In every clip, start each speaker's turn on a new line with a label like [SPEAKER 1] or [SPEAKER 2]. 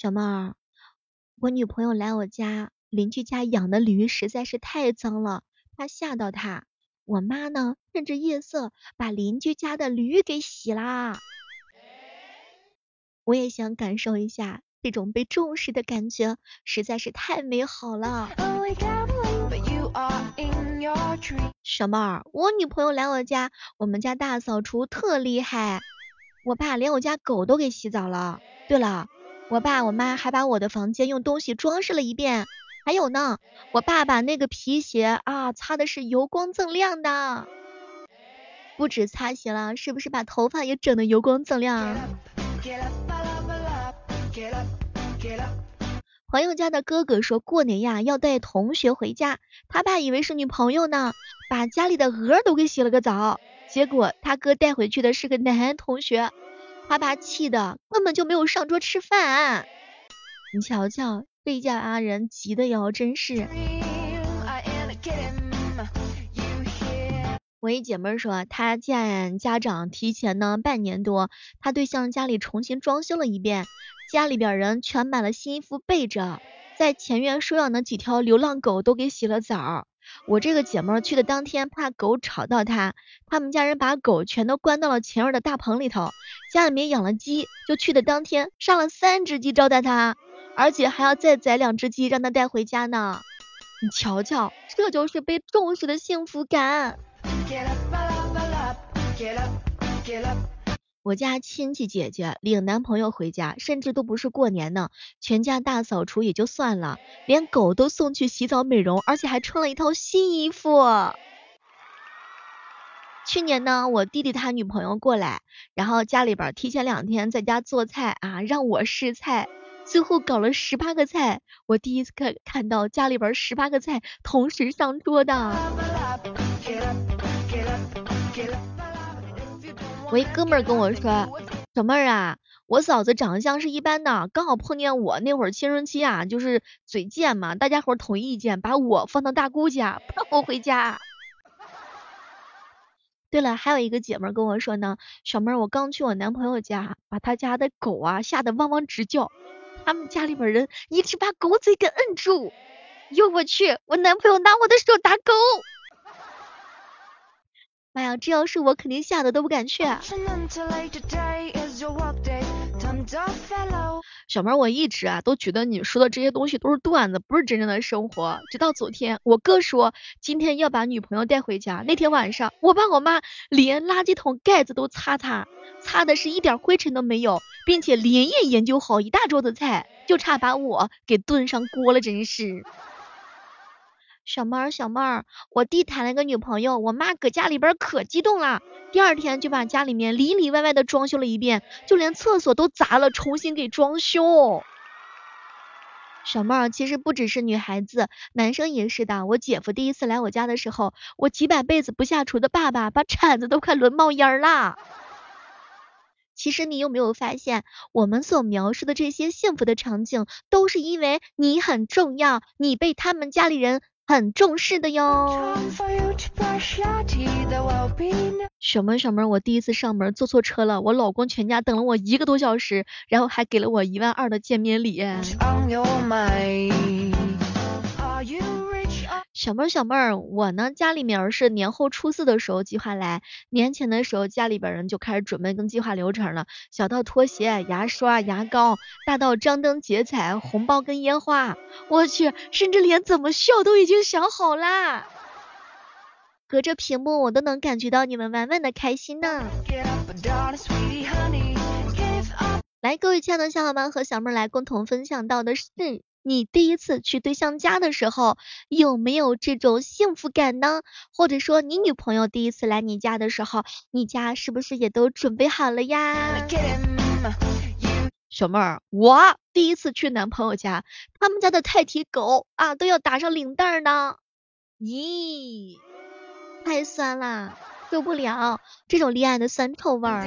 [SPEAKER 1] 小妹儿，我女朋友来我家，邻居家养的驴实在是太脏了，怕吓到她。我妈呢，趁着夜色把邻居家的驴给洗啦。我也想感受一下这种被重视的感觉，实在是太美好了。小妹儿，我女朋友来我家，我们家大扫除特厉害，我爸连我家狗都给洗澡了。对了，我爸我妈还把我的房间用东西装饰了一遍。还有呢，我爸把那个皮鞋啊擦的是油光锃亮的，不止擦鞋了，是不是把头发也整的油光锃亮？朋友家的哥哥说过年呀要带同学回家，他爸以为是女朋友呢，把家里的鹅都给洗了个澡，结果他哥带回去的是个男同学，他爸气的根本就没有上桌吃饭，你瞧瞧。这家人急的哟，真是。我一姐妹说，她见家长提前呢半年多，她对象家里重新装修了一遍，家里边人全买了新衣服备着，在前院收养的几条流浪狗都给洗了澡。我这个姐妹去的当天，怕狗吵到她，他们家人把狗全都关到了前院的大棚里头，家里面养了鸡，就去的当天杀了三只鸡招待她。而且还要再宰两只鸡让她带回家呢，你瞧瞧，这就是被重视的幸福感。我家亲戚姐姐领男朋友回家，甚至都不是过年呢，全家大扫除也就算了，连狗都送去洗澡美容，而且还穿了一套新衣服。去年呢，我弟弟他女朋友过来，然后家里边提前两天在家做菜啊，让我试菜。最后搞了十八个菜，我第一次看看到家里边十八个菜同时上桌的。我一哥们儿跟我说，小妹儿啊，我嫂子长相是一般的，刚好碰见我那会儿青春期啊，就是嘴贱嘛，大家伙统一意见，把我放到大姑家，不让我回家。对了，还有一个姐妹跟我说呢，小妹儿，我刚去我男朋友家，把他家的狗啊吓得汪汪直叫。他们家里边人一直把狗嘴给摁住，哟我去，我男朋友拿我的手打狗，妈呀，这要是我肯定吓得都不敢去。小妹，我一直啊都觉得你说的这些东西都是段子，不是真正的生活。直到昨天，我哥说今天要把女朋友带回家，那天晚上我爸我妈连垃圾桶盖子都擦擦，擦的是一点灰尘都没有，并且连夜研究好一大桌子菜，就差把我给炖上锅了，真是。小妹儿，小妹儿，我弟谈了个女朋友，我妈搁家里边可激动了，第二天就把家里面里里外外的装修了一遍，就连厕所都砸了，重新给装修。小妹儿，其实不只是女孩子，男生也是的。我姐夫第一次来我家的时候，我几百辈子不下厨的爸爸，把铲子都快抡冒烟了。其实你有没有发现，我们所描述的这些幸福的场景，都是因为你很重要，你被他们家里人。很重视的哟。小妹小妹，我第一次上门坐错车了，我老公全家等了我一个多小时，然后还给了我一万二的见面礼。小妹儿，小妹儿，我呢家里面是年后初四的时候计划来，年前的时候家里边人就开始准备跟计划流程了，小到拖鞋、牙刷、牙膏，大到张灯结彩、红包跟烟花，我去，甚至连怎么笑都已经想好啦。隔着屏幕我都能感觉到你们满满的开心呢。来，各位亲爱的小伙伴和小妹儿来共同分享到的是。你第一次去对象家的时候，有没有这种幸福感呢？或者说，你女朋友第一次来你家的时候，你家是不是也都准备好了呀？小妹儿，我第一次去男朋友家，他们家的泰迪狗啊都要打上领带呢。咦，太酸了，受不了这种恋爱的酸臭味儿。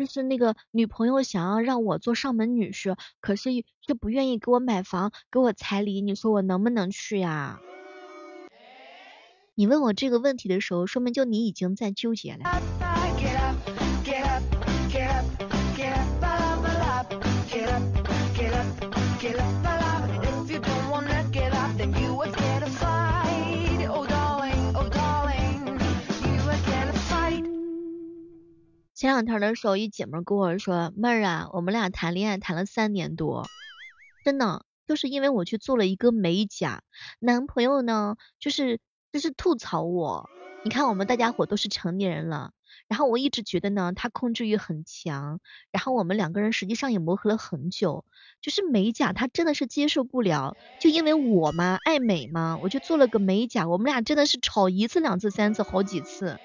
[SPEAKER 1] 就是那个女朋友想要让我做上门女婿，可是却不愿意给我买房，给我彩礼，你说我能不能去呀？你问我这个问题的时候，说明就你已经在纠结了。前两天的时候，一姐们跟我说：“妹儿啊，我们俩谈恋爱谈了三年多，真的就是因为我去做了一个美甲，男朋友呢就是就是吐槽我。你看我们大家伙都是成年人了，然后我一直觉得呢他控制欲很强，然后我们两个人实际上也磨合了很久，就是美甲他真的是接受不了，就因为我嘛爱美嘛，我就做了个美甲，我们俩真的是吵一次两次三次好几次。”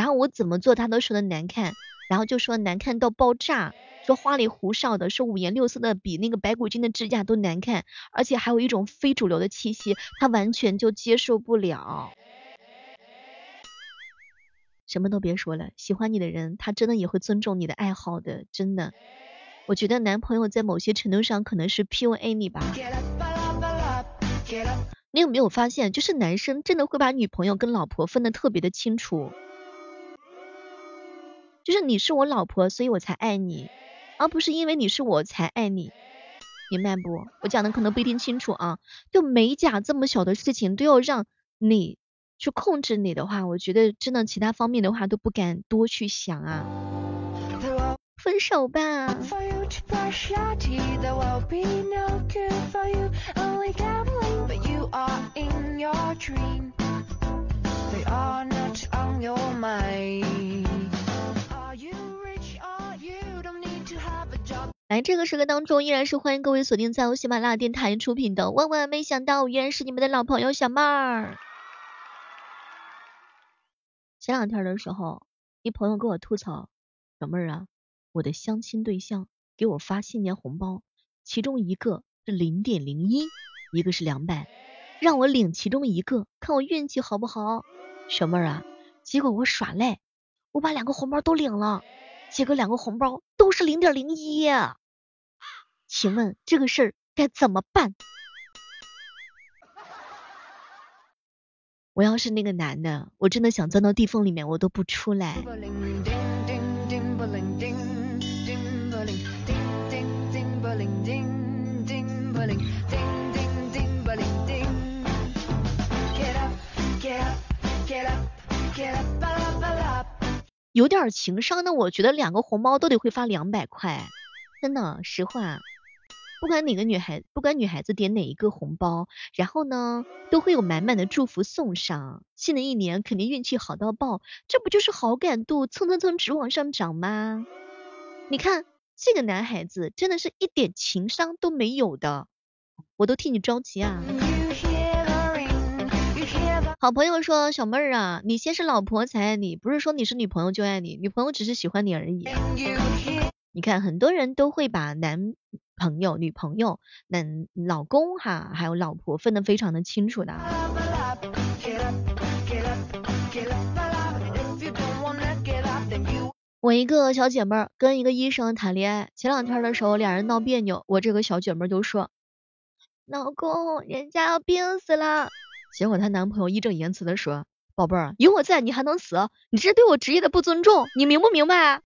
[SPEAKER 1] 然后我怎么做他都说的难看，然后就说难看到爆炸，说花里胡哨的，说五颜六色的，比那个白骨精的指甲都难看，而且还有一种非主流的气息，他完全就接受不了。什么都别说了，喜欢你的人，他真的也会尊重你的爱好的，真的。我觉得男朋友在某些程度上可能是 PUA 你吧。你有没有发现，就是男生真的会把女朋友跟老婆分得特别的清楚。就是你是我老婆，所以我才爱你，而不是因为你是我才爱你，明白不？我讲的可能不一定清楚啊。就美甲这么小的事情都要让你去控制你的话，我觉得真的其他方面的话都不敢多去想啊。分手吧。来，这个时刻当中，依然是欢迎各位锁定在由喜马拉雅电台出品的《万万没想到》，依然是你们的老朋友小妹儿。前两天的时候，一朋友跟我吐槽，小妹儿啊，我的相亲对象给我发新年红包，其中一个是零点零一，一个是两百，让我领其中一个，看我运气好不好。小妹儿啊，结果我耍赖，我把两个红包都领了，结果两个红包都是零点零一。请问这个事儿该怎么办？我要是那个男的，我真的想钻到地缝里面，我都不出来。有点情商的，我觉得两个红包都得会发两百块，真的，实话。不管哪个女孩，不管女孩子点哪一个红包，然后呢，都会有满满的祝福送上。新的一年肯定运气好到爆，这不就是好感度蹭蹭蹭直往上涨吗？你看这个男孩子真的是一点情商都没有的，我都替你着急啊。好朋友说，小妹儿啊，你先是老婆才爱你，不是说你是女朋友就爱你，女朋友只是喜欢你而已。你看很多人都会把男。朋友、女朋友、男老公哈，还有老婆分得非常的清楚的。我一个小姐妹儿跟一个医生谈恋爱，前两天的时候俩人闹别扭，我这个小姐妹就说：“老公，人家要病死了。”结果她男朋友义正言辞的说：“宝贝儿，有我在你还能死？你这是对我职业的不尊重，你明不明白？”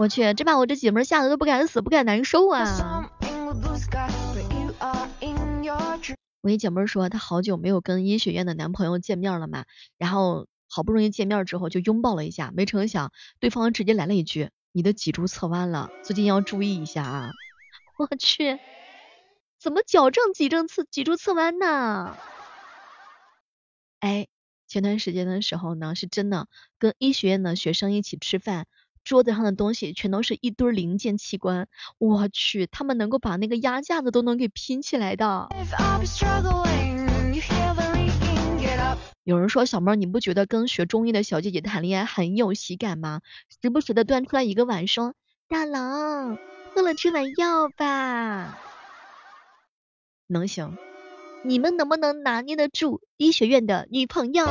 [SPEAKER 1] 我去，这把我这姐妹吓得都不敢死，不敢难受啊！我一姐妹说，她好久没有跟医学院的男朋友见面了嘛，然后好不容易见面之后就拥抱了一下，没成想对方直接来了一句：“你的脊柱侧弯了，最近要注意一下啊！” 我去，怎么矫正脊正侧脊柱侧弯呢？哎，前段时间的时候呢，是真的跟医学院的学生一起吃饭。桌子上的东西全都是一堆零件器官，我去，他们能够把那个压架子都能给拼起来的。有人说小妹，你不觉得跟学中医的小姐姐谈恋爱很有喜感吗？时不时的端出来一个碗说，大郎，饿了吃碗药吧。能行。你们能不能拿捏得住医学院的女朋友？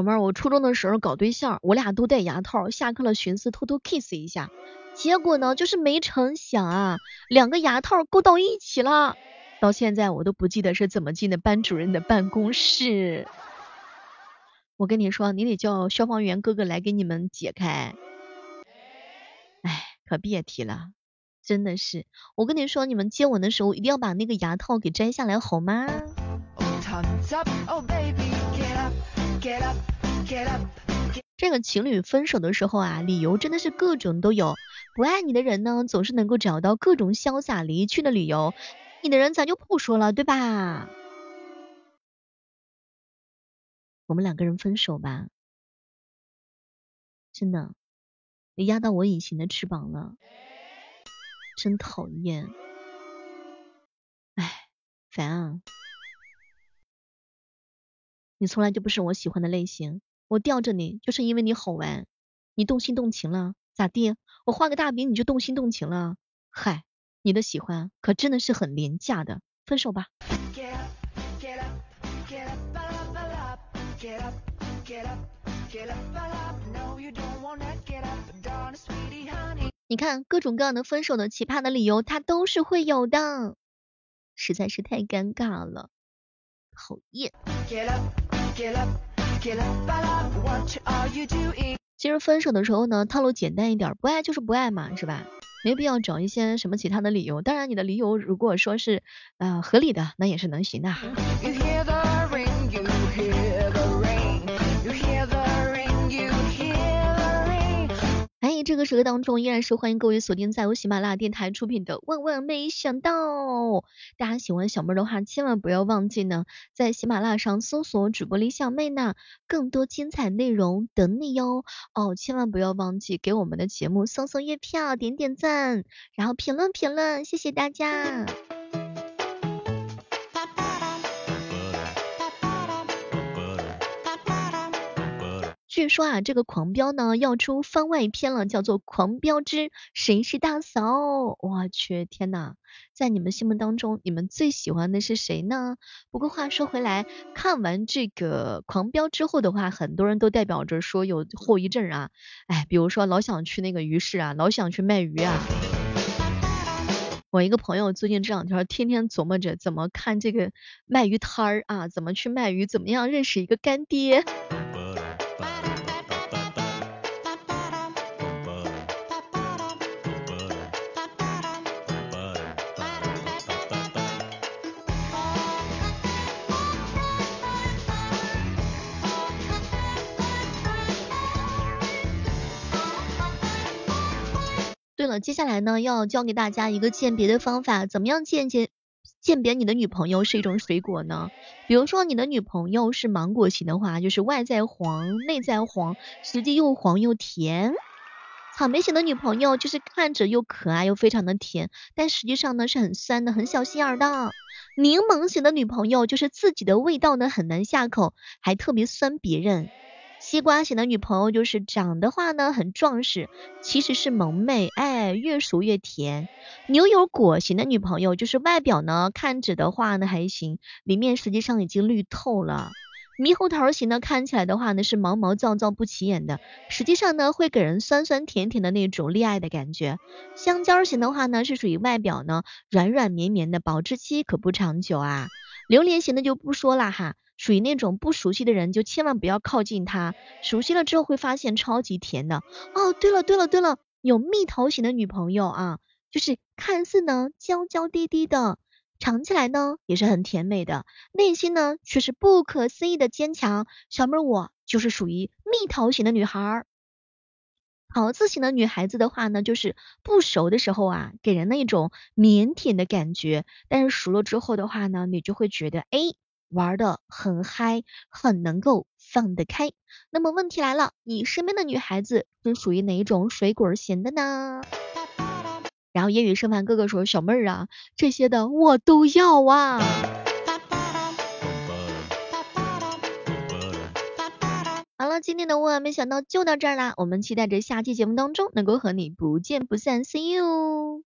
[SPEAKER 1] 小妹儿，我初中的时候搞对象，我俩都戴牙套，下课了寻思偷偷 kiss 一下，结果呢，就是没成想啊，两个牙套勾到一起了。到现在我都不记得是怎么进的班主任的办公室。我跟你说，你得叫消防员哥哥来给你们解开。哎，可别提了，真的是。我跟你说，你们接吻的时候一定要把那个牙套给摘下来，好吗？这个情侣分手的时候啊，理由真的是各种都有。不爱你的人呢，总是能够找到各种潇洒离去的理由。你的人咱就不说了，对吧？我们两个人分手吧，真的，你压到我隐形的翅膀了，真讨厌，哎，烦啊！你从来就不是我喜欢的类型，我吊着你就是因为你好玩，你动心动情了，咋地？我画个大饼你就动心动情了？嗨，你的喜欢可真的是很廉价的，分手吧。你看各种各样的分手的奇葩的理由，他都是会有的，实在是太尴尬了，讨厌。其实分手的时候呢，套路简单一点，不爱就是不爱嘛，是吧？没必要找一些什么其他的理由。当然，你的理由如果说是呃合理的，那也是能行的。在这个时刻当中，依然是欢迎各位锁定在由喜马拉雅电台出品的《万万没想到》。大家喜欢小妹的话，千万不要忘记呢，在喜马拉雅上搜索主播李小妹呢，更多精彩内容等你哟。哦，千万不要忘记给我们的节目送送月票、点点赞，然后评论评论，谢谢大家。据说啊，这个狂飙呢要出番外篇了，叫做《狂飙之谁是大嫂》。我去，天呐，在你们心目当中，你们最喜欢的是谁呢？不过话说回来，看完这个狂飙之后的话，很多人都代表着说有后遗症啊。哎，比如说老想去那个鱼市啊，老想去卖鱼啊。我一个朋友最近这两天天天琢磨着怎么看这个卖鱼摊儿啊，怎么去卖鱼，怎么样认识一个干爹。对了，接下来呢要教给大家一个鉴别的方法，怎么样鉴别鉴别你的女朋友是一种水果呢？比如说你的女朋友是芒果型的话，就是外在黄，内在黄，实际又黄又甜。草莓型的女朋友就是看着又可爱又非常的甜，但实际上呢是很酸的，很小心眼的。柠檬型的女朋友就是自己的味道呢很难下口，还特别酸别人。西瓜型的女朋友就是长的话呢很壮实，其实是萌妹，哎，越熟越甜。牛油果型的女朋友就是外表呢看着的话呢还行，里面实际上已经绿透了。猕猴桃型的看起来的话呢是毛毛躁躁不起眼的，实际上呢会给人酸酸甜甜的那种恋爱的感觉。香蕉型的话呢是属于外表呢软软绵绵的，保质期可不长久啊。榴莲型的就不说了哈。属于那种不熟悉的人就千万不要靠近他，熟悉了之后会发现超级甜的。哦，对了对了对了，有蜜桃型的女朋友啊，就是看似呢娇娇滴滴的，尝起来呢也是很甜美的，内心呢却是不可思议的坚强。小妹儿我就是属于蜜桃型的女孩儿。桃子型的女孩子的话呢，就是不熟的时候啊，给人那种腼腆的感觉，但是熟了之后的话呢，你就会觉得哎。玩的很嗨，很能够放得开。那么问题来了，你身边的女孩子是属于哪一种水果型的呢？然后夜雨盛饭哥哥说：“小妹儿啊，这些的我都要啊。”好了，今天的万万没想到就到这儿啦，我们期待着下期节目当中能够和你不见不散，See you。